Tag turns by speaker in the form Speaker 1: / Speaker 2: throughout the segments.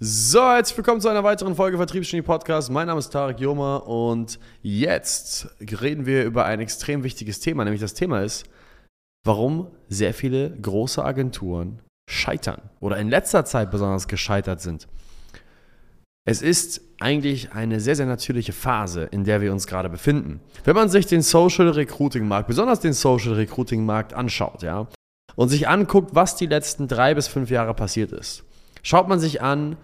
Speaker 1: So, herzlich willkommen zu einer weiteren Folge Vertriebsgenie Podcast. Mein Name ist Tarek Joma und jetzt reden wir über ein extrem wichtiges Thema, nämlich das Thema ist, warum sehr viele große Agenturen scheitern oder in letzter Zeit besonders gescheitert sind. Es ist eigentlich eine sehr, sehr natürliche Phase, in der wir uns gerade befinden. Wenn man sich den Social Recruiting Markt, besonders den Social Recruiting Markt anschaut, ja, und sich anguckt, was die letzten drei bis fünf Jahre passiert ist, Schaut man sich an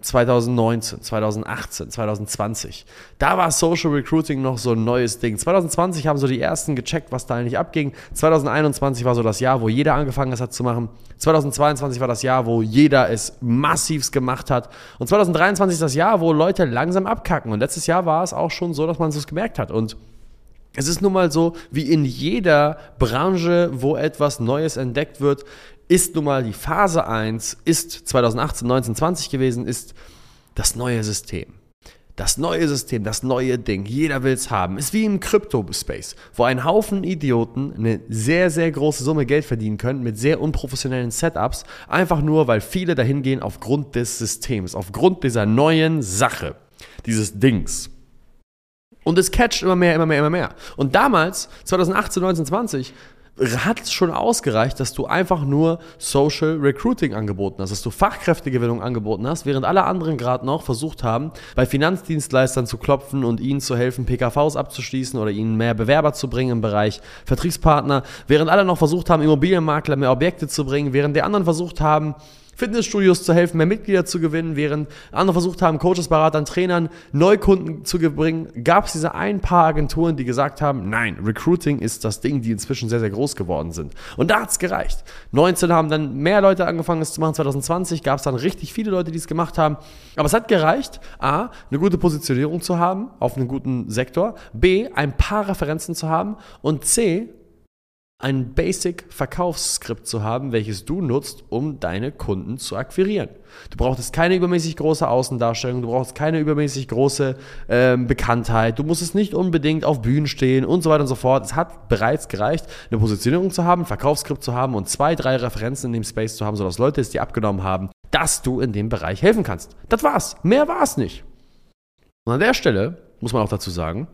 Speaker 1: 2019, 2018, 2020. Da war Social Recruiting noch so ein neues Ding. 2020 haben so die ersten gecheckt, was da eigentlich abging. 2021 war so das Jahr, wo jeder angefangen hat zu machen. 2022 war das Jahr, wo jeder es massivst gemacht hat. Und 2023 ist das Jahr, wo Leute langsam abkacken. Und letztes Jahr war es auch schon so, dass man es gemerkt hat. Und es ist nun mal so, wie in jeder Branche, wo etwas Neues entdeckt wird, ist nun mal die Phase 1, ist 2018, 19, 20 gewesen, ist das neue System. Das neue System, das neue Ding, jeder will es haben. Ist wie im Crypto-Space, wo ein Haufen Idioten eine sehr, sehr große Summe Geld verdienen können mit sehr unprofessionellen Setups, einfach nur, weil viele dahin gehen aufgrund des Systems, aufgrund dieser neuen Sache, dieses Dings. Und es catcht immer mehr, immer mehr, immer mehr. Und damals, 2018, 19, 20, hat es schon ausgereicht, dass du einfach nur Social Recruiting angeboten hast, dass du Fachkräftegewinnung angeboten hast, während alle anderen gerade noch versucht haben, bei Finanzdienstleistern zu klopfen und ihnen zu helfen, PKVs abzuschließen oder ihnen mehr Bewerber zu bringen im Bereich Vertriebspartner, während alle noch versucht haben, Immobilienmakler mehr Objekte zu bringen, während die anderen versucht haben, Fitnessstudios zu helfen, mehr Mitglieder zu gewinnen, während andere versucht haben, Coaches, Beratern, Trainern Neukunden zu bringen, gab es diese ein paar Agenturen, die gesagt haben, nein, Recruiting ist das Ding, die inzwischen sehr, sehr groß geworden sind. Und da hat es gereicht. 19 haben dann mehr Leute angefangen, es zu machen. 2020 gab es dann richtig viele Leute, die es gemacht haben. Aber es hat gereicht, A, eine gute Positionierung zu haben auf einem guten Sektor, B, ein paar Referenzen zu haben und C, ein Basic-Verkaufsskript zu haben, welches du nutzt, um deine Kunden zu akquirieren. Du brauchst keine übermäßig große Außendarstellung, du brauchst keine übermäßig große äh, Bekanntheit, du musst es nicht unbedingt auf Bühnen stehen und so weiter und so fort. Es hat bereits gereicht, eine Positionierung zu haben, ein Verkaufsskript zu haben und zwei, drei Referenzen in dem Space zu haben, sodass Leute es dir abgenommen haben, dass du in dem Bereich helfen kannst. Das war's. Mehr war es nicht. Und an der Stelle muss man auch dazu sagen,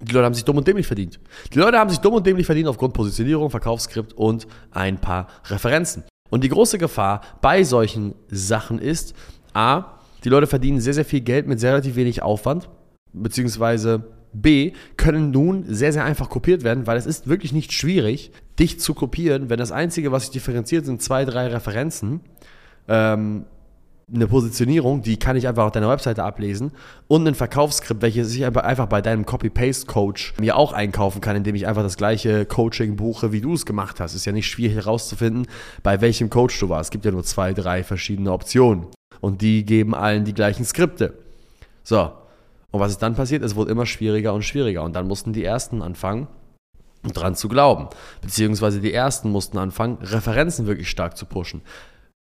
Speaker 1: die Leute haben sich dumm und dämlich verdient. Die Leute haben sich dumm und dämlich verdient aufgrund Positionierung, Verkaufsskript und ein paar Referenzen. Und die große Gefahr bei solchen Sachen ist, a, die Leute verdienen sehr, sehr viel Geld mit sehr relativ wenig Aufwand, beziehungsweise B, können nun sehr, sehr einfach kopiert werden, weil es ist wirklich nicht schwierig, dich zu kopieren, wenn das Einzige, was sich differenziert, sind zwei, drei Referenzen. Ähm, eine Positionierung, die kann ich einfach auf deiner Webseite ablesen und ein Verkaufsskript, welches ich einfach bei deinem Copy-Paste-Coach mir auch einkaufen kann, indem ich einfach das gleiche Coaching buche, wie du es gemacht hast. Ist ja nicht schwierig herauszufinden, bei welchem Coach du warst. Es gibt ja nur zwei, drei verschiedene Optionen und die geben allen die gleichen Skripte. So, und was ist dann passiert? Es wurde immer schwieriger und schwieriger und dann mussten die Ersten anfangen, dran zu glauben. Beziehungsweise die Ersten mussten anfangen, Referenzen wirklich stark zu pushen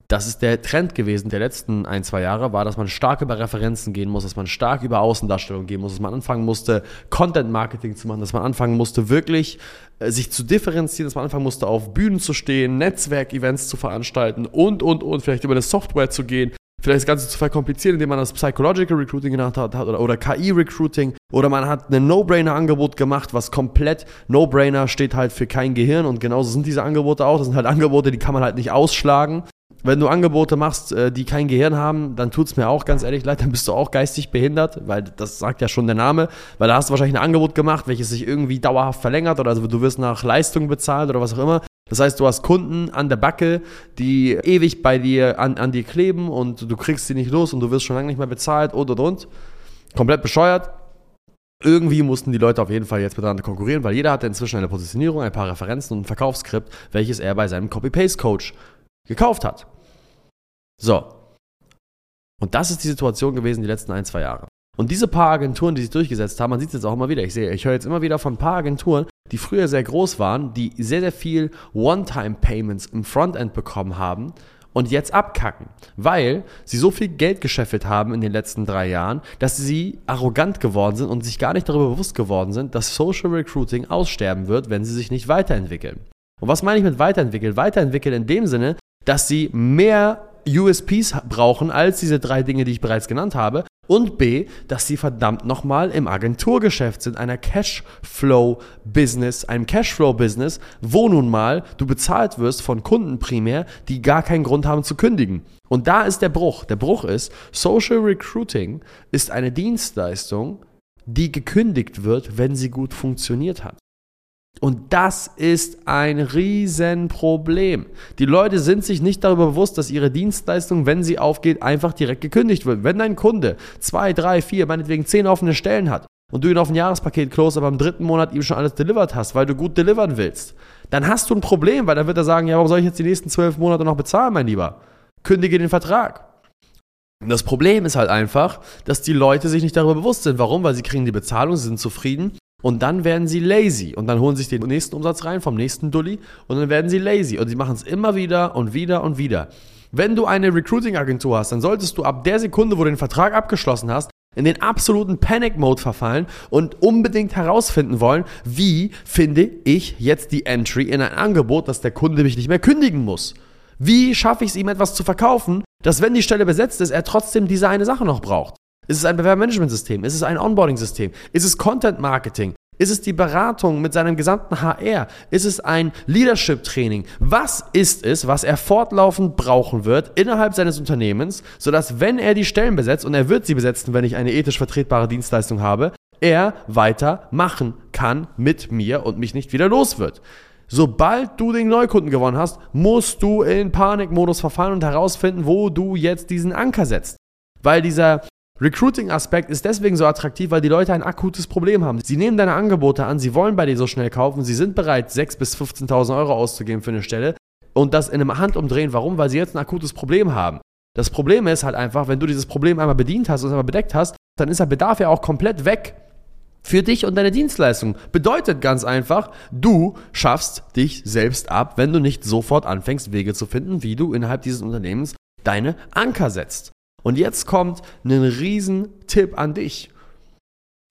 Speaker 1: das ist der Trend gewesen der letzten ein, zwei Jahre, war, dass man stark über Referenzen gehen muss, dass man stark über Außendarstellung gehen muss, dass man anfangen musste, Content Marketing zu machen, dass man anfangen musste, wirklich äh, sich zu differenzieren, dass man anfangen musste, auf Bühnen zu stehen, Netzwerkevents zu veranstalten und, und, und, vielleicht über eine Software zu gehen, vielleicht das Ganze zu verkomplizieren, indem man das Psychological Recruiting genannt hat oder, oder KI-Recruiting oder man hat ein No-Brainer-Angebot gemacht, was komplett No-Brainer steht halt für kein Gehirn. Und genauso sind diese Angebote auch. Das sind halt Angebote, die kann man halt nicht ausschlagen wenn du Angebote machst, äh, die kein Gehirn haben, dann tut es mir auch ganz ehrlich leid, dann bist du auch geistig behindert, weil das sagt ja schon der Name, weil da hast du wahrscheinlich ein Angebot gemacht, welches sich irgendwie dauerhaft verlängert oder also du wirst nach Leistung bezahlt oder was auch immer. Das heißt, du hast Kunden an der Backe, die ewig bei dir an, an dir kleben und du kriegst sie nicht los und du wirst schon lange nicht mehr bezahlt und und und. Komplett bescheuert. Irgendwie mussten die Leute auf jeden Fall jetzt miteinander konkurrieren, weil jeder hatte inzwischen eine Positionierung, ein paar Referenzen und ein Verkaufsskript, welches er bei seinem Copy-Paste-Coach gekauft hat. So. Und das ist die Situation gewesen die letzten ein, zwei Jahre. Und diese paar Agenturen, die sich durchgesetzt haben, man sieht es jetzt auch immer wieder. Ich sehe, ich höre jetzt immer wieder von paar Agenturen, die früher sehr groß waren, die sehr, sehr viel One-Time-Payments im Frontend bekommen haben und jetzt abkacken, weil sie so viel Geld gescheffelt haben in den letzten drei Jahren, dass sie arrogant geworden sind und sich gar nicht darüber bewusst geworden sind, dass Social Recruiting aussterben wird, wenn sie sich nicht weiterentwickeln. Und was meine ich mit weiterentwickeln? Weiterentwickeln in dem Sinne, dass sie mehr USPs brauchen als diese drei Dinge, die ich bereits genannt habe. Und B, dass sie verdammt nochmal im Agenturgeschäft sind, einer Cashflow-Business, einem Cashflow-Business, wo nun mal du bezahlt wirst von Kunden primär, die gar keinen Grund haben zu kündigen. Und da ist der Bruch. Der Bruch ist, Social Recruiting ist eine Dienstleistung, die gekündigt wird, wenn sie gut funktioniert hat. Und das ist ein Riesenproblem. Die Leute sind sich nicht darüber bewusst, dass ihre Dienstleistung, wenn sie aufgeht, einfach direkt gekündigt wird. Wenn dein Kunde zwei, drei, vier, meinetwegen zehn offene Stellen hat und du ihn auf ein Jahrespaket close, aber im dritten Monat ihm schon alles delivered hast, weil du gut delivern willst, dann hast du ein Problem, weil dann wird er sagen, ja, warum soll ich jetzt die nächsten zwölf Monate noch bezahlen, mein Lieber? Kündige den Vertrag. Das Problem ist halt einfach, dass die Leute sich nicht darüber bewusst sind. Warum? Weil sie kriegen die Bezahlung, sie sind zufrieden und dann werden sie lazy und dann holen sich den nächsten Umsatz rein vom nächsten Dulli und dann werden sie lazy und sie machen es immer wieder und wieder und wieder. Wenn du eine Recruiting-Agentur hast, dann solltest du ab der Sekunde, wo du den Vertrag abgeschlossen hast, in den absoluten Panic-Mode verfallen und unbedingt herausfinden wollen, wie finde ich jetzt die Entry in ein Angebot, dass der Kunde mich nicht mehr kündigen muss. Wie schaffe ich es ihm etwas zu verkaufen, dass wenn die Stelle besetzt ist, er trotzdem diese eine Sache noch braucht? Ist es ein Bewerbermanagementsystem? Ist es ein Onboarding-System? Ist es Content Marketing? Ist es die Beratung mit seinem gesamten HR? Ist es ein Leadership-Training? Was ist es, was er fortlaufend brauchen wird innerhalb seines Unternehmens, sodass, wenn er die Stellen besetzt, und er wird sie besetzen, wenn ich eine ethisch vertretbare Dienstleistung habe, er weitermachen kann mit mir und mich nicht wieder los wird? Sobald du den Neukunden gewonnen hast, musst du in Panikmodus verfallen und herausfinden, wo du jetzt diesen Anker setzt. Weil dieser Recruiting-Aspekt ist deswegen so attraktiv, weil die Leute ein akutes Problem haben. Sie nehmen deine Angebote an, sie wollen bei dir so schnell kaufen, sie sind bereit, 6.000 bis 15.000 Euro auszugeben für eine Stelle und das in einem Handumdrehen. Warum? Weil sie jetzt ein akutes Problem haben. Das Problem ist halt einfach, wenn du dieses Problem einmal bedient hast und einmal bedeckt hast, dann ist der Bedarf ja auch komplett weg für dich und deine Dienstleistung. Bedeutet ganz einfach, du schaffst dich selbst ab, wenn du nicht sofort anfängst, Wege zu finden, wie du innerhalb dieses Unternehmens deine Anker setzt. Und jetzt kommt ein riesen Tipp an dich.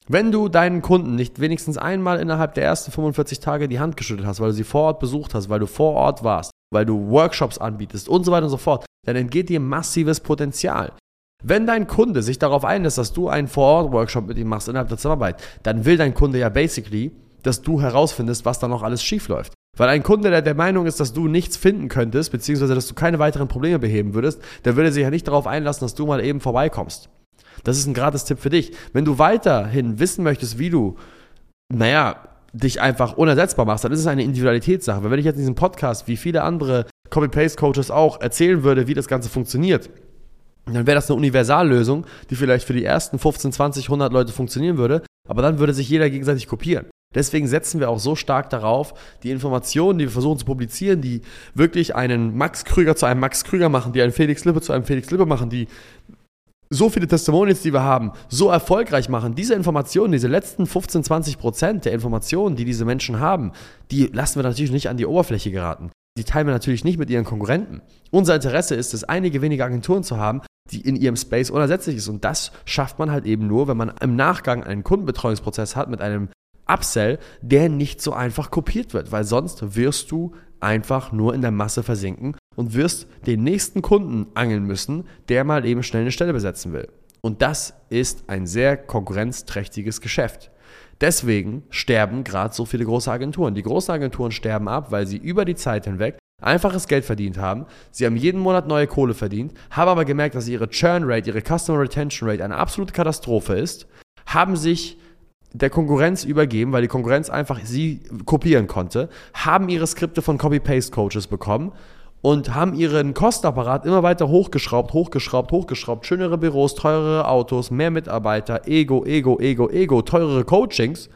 Speaker 1: Wenn du deinen Kunden nicht wenigstens einmal innerhalb der ersten 45 Tage die Hand geschüttelt hast, weil du sie vor Ort besucht hast, weil du vor Ort warst, weil du Workshops anbietest und so weiter und so fort, dann entgeht dir massives Potenzial. Wenn dein Kunde sich darauf einlässt, dass du einen Vor-Ort-Workshop mit ihm machst innerhalb der Zusammenarbeit, dann will dein Kunde ja basically, dass du herausfindest, was da noch alles schief läuft. Weil ein Kunde, der der Meinung ist, dass du nichts finden könntest, beziehungsweise dass du keine weiteren Probleme beheben würdest, der würde sich ja nicht darauf einlassen, dass du mal eben vorbeikommst. Das ist ein gratis Tipp für dich. Wenn du weiterhin wissen möchtest, wie du, naja, dich einfach unersetzbar machst, dann ist es eine Individualitätssache. Weil wenn ich jetzt in diesem Podcast, wie viele andere Copy-Paste-Coaches auch, erzählen würde, wie das Ganze funktioniert, dann wäre das eine Universallösung, die vielleicht für die ersten 15, 20, 100 Leute funktionieren würde, aber dann würde sich jeder gegenseitig kopieren. Deswegen setzen wir auch so stark darauf, die Informationen, die wir versuchen zu publizieren, die wirklich einen Max Krüger zu einem Max Krüger machen, die einen Felix Lippe zu einem Felix Lippe machen, die so viele Testimonials, die wir haben, so erfolgreich machen. Diese Informationen, diese letzten 15, 20 Prozent der Informationen, die diese Menschen haben, die lassen wir natürlich nicht an die Oberfläche geraten. Die teilen wir natürlich nicht mit ihren Konkurrenten. Unser Interesse ist es, einige wenige Agenturen zu haben, die in ihrem Space unersetzlich ist. Und das schafft man halt eben nur, wenn man im Nachgang einen Kundenbetreuungsprozess hat mit einem Upsell, der nicht so einfach kopiert wird, weil sonst wirst du einfach nur in der Masse versinken und wirst den nächsten Kunden angeln müssen, der mal eben schnell eine Stelle besetzen will. Und das ist ein sehr konkurrenzträchtiges Geschäft. Deswegen sterben gerade so viele große Agenturen. Die großen Agenturen sterben ab, weil sie über die Zeit hinweg einfaches Geld verdient haben. Sie haben jeden Monat neue Kohle verdient, haben aber gemerkt, dass ihre Churn Rate, ihre Customer Retention Rate eine absolute Katastrophe ist, haben sich der Konkurrenz übergeben, weil die Konkurrenz einfach sie kopieren konnte, haben ihre Skripte von Copy-Paste-Coaches bekommen und haben ihren Kostenapparat immer weiter hochgeschraubt, hochgeschraubt, hochgeschraubt. Schönere Büros, teurere Autos, mehr Mitarbeiter, Ego, Ego, Ego, Ego, teurere Coachings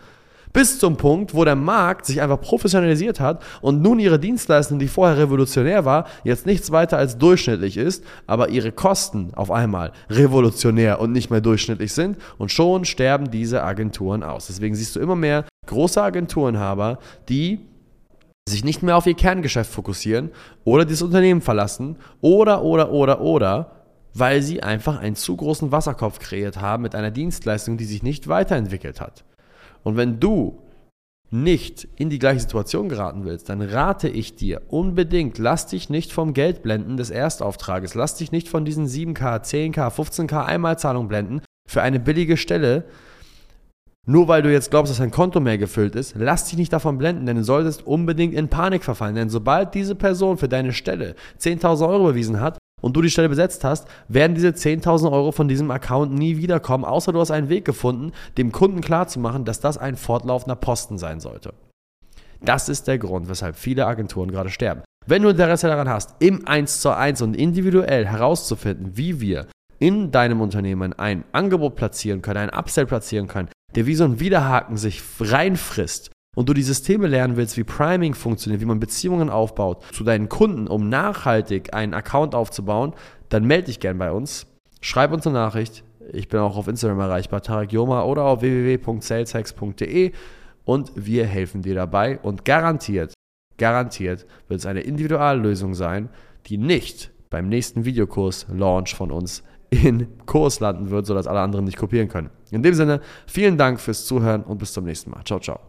Speaker 1: bis zum Punkt, wo der Markt sich einfach professionalisiert hat und nun ihre Dienstleistung, die vorher revolutionär war, jetzt nichts weiter als durchschnittlich ist, aber ihre Kosten auf einmal revolutionär und nicht mehr durchschnittlich sind und schon sterben diese Agenturen aus. Deswegen siehst du immer mehr große Agenturenhaber, die sich nicht mehr auf ihr Kerngeschäft fokussieren oder das Unternehmen verlassen oder, oder, oder, oder, weil sie einfach einen zu großen Wasserkopf kreiert haben mit einer Dienstleistung, die sich nicht weiterentwickelt hat. Und wenn du nicht in die gleiche Situation geraten willst, dann rate ich dir unbedingt, lass dich nicht vom Geld blenden des Erstauftrages, lass dich nicht von diesen 7K, 10K, 15K Einmalzahlung blenden für eine billige Stelle, nur weil du jetzt glaubst, dass dein Konto mehr gefüllt ist, lass dich nicht davon blenden, denn du solltest unbedingt in Panik verfallen. Denn sobald diese Person für deine Stelle 10.000 Euro bewiesen hat und du die Stelle besetzt hast, werden diese 10.000 Euro von diesem Account nie wiederkommen, außer du hast einen Weg gefunden, dem Kunden klarzumachen, dass das ein fortlaufender Posten sein sollte. Das ist der Grund, weshalb viele Agenturen gerade sterben. Wenn du Interesse daran hast, im 1 zu 1 und individuell herauszufinden, wie wir in deinem Unternehmen ein Angebot platzieren können, ein Upsell platzieren können, der wie so ein Widerhaken sich reinfrisst und du die Systeme lernen willst, wie Priming funktioniert, wie man Beziehungen aufbaut zu deinen Kunden, um nachhaltig einen Account aufzubauen, dann melde dich gern bei uns. Schreib uns eine Nachricht. Ich bin auch auf Instagram erreichbar, Tarek Yoma oder auf www.saleshacks.de und wir helfen dir dabei und garantiert, garantiert wird es eine Individuallösung sein, die nicht beim nächsten Videokurs Launch von uns in Kurs landen wird, sodass alle anderen nicht kopieren können. In dem Sinne, vielen Dank fürs Zuhören und bis zum nächsten Mal. Ciao, ciao.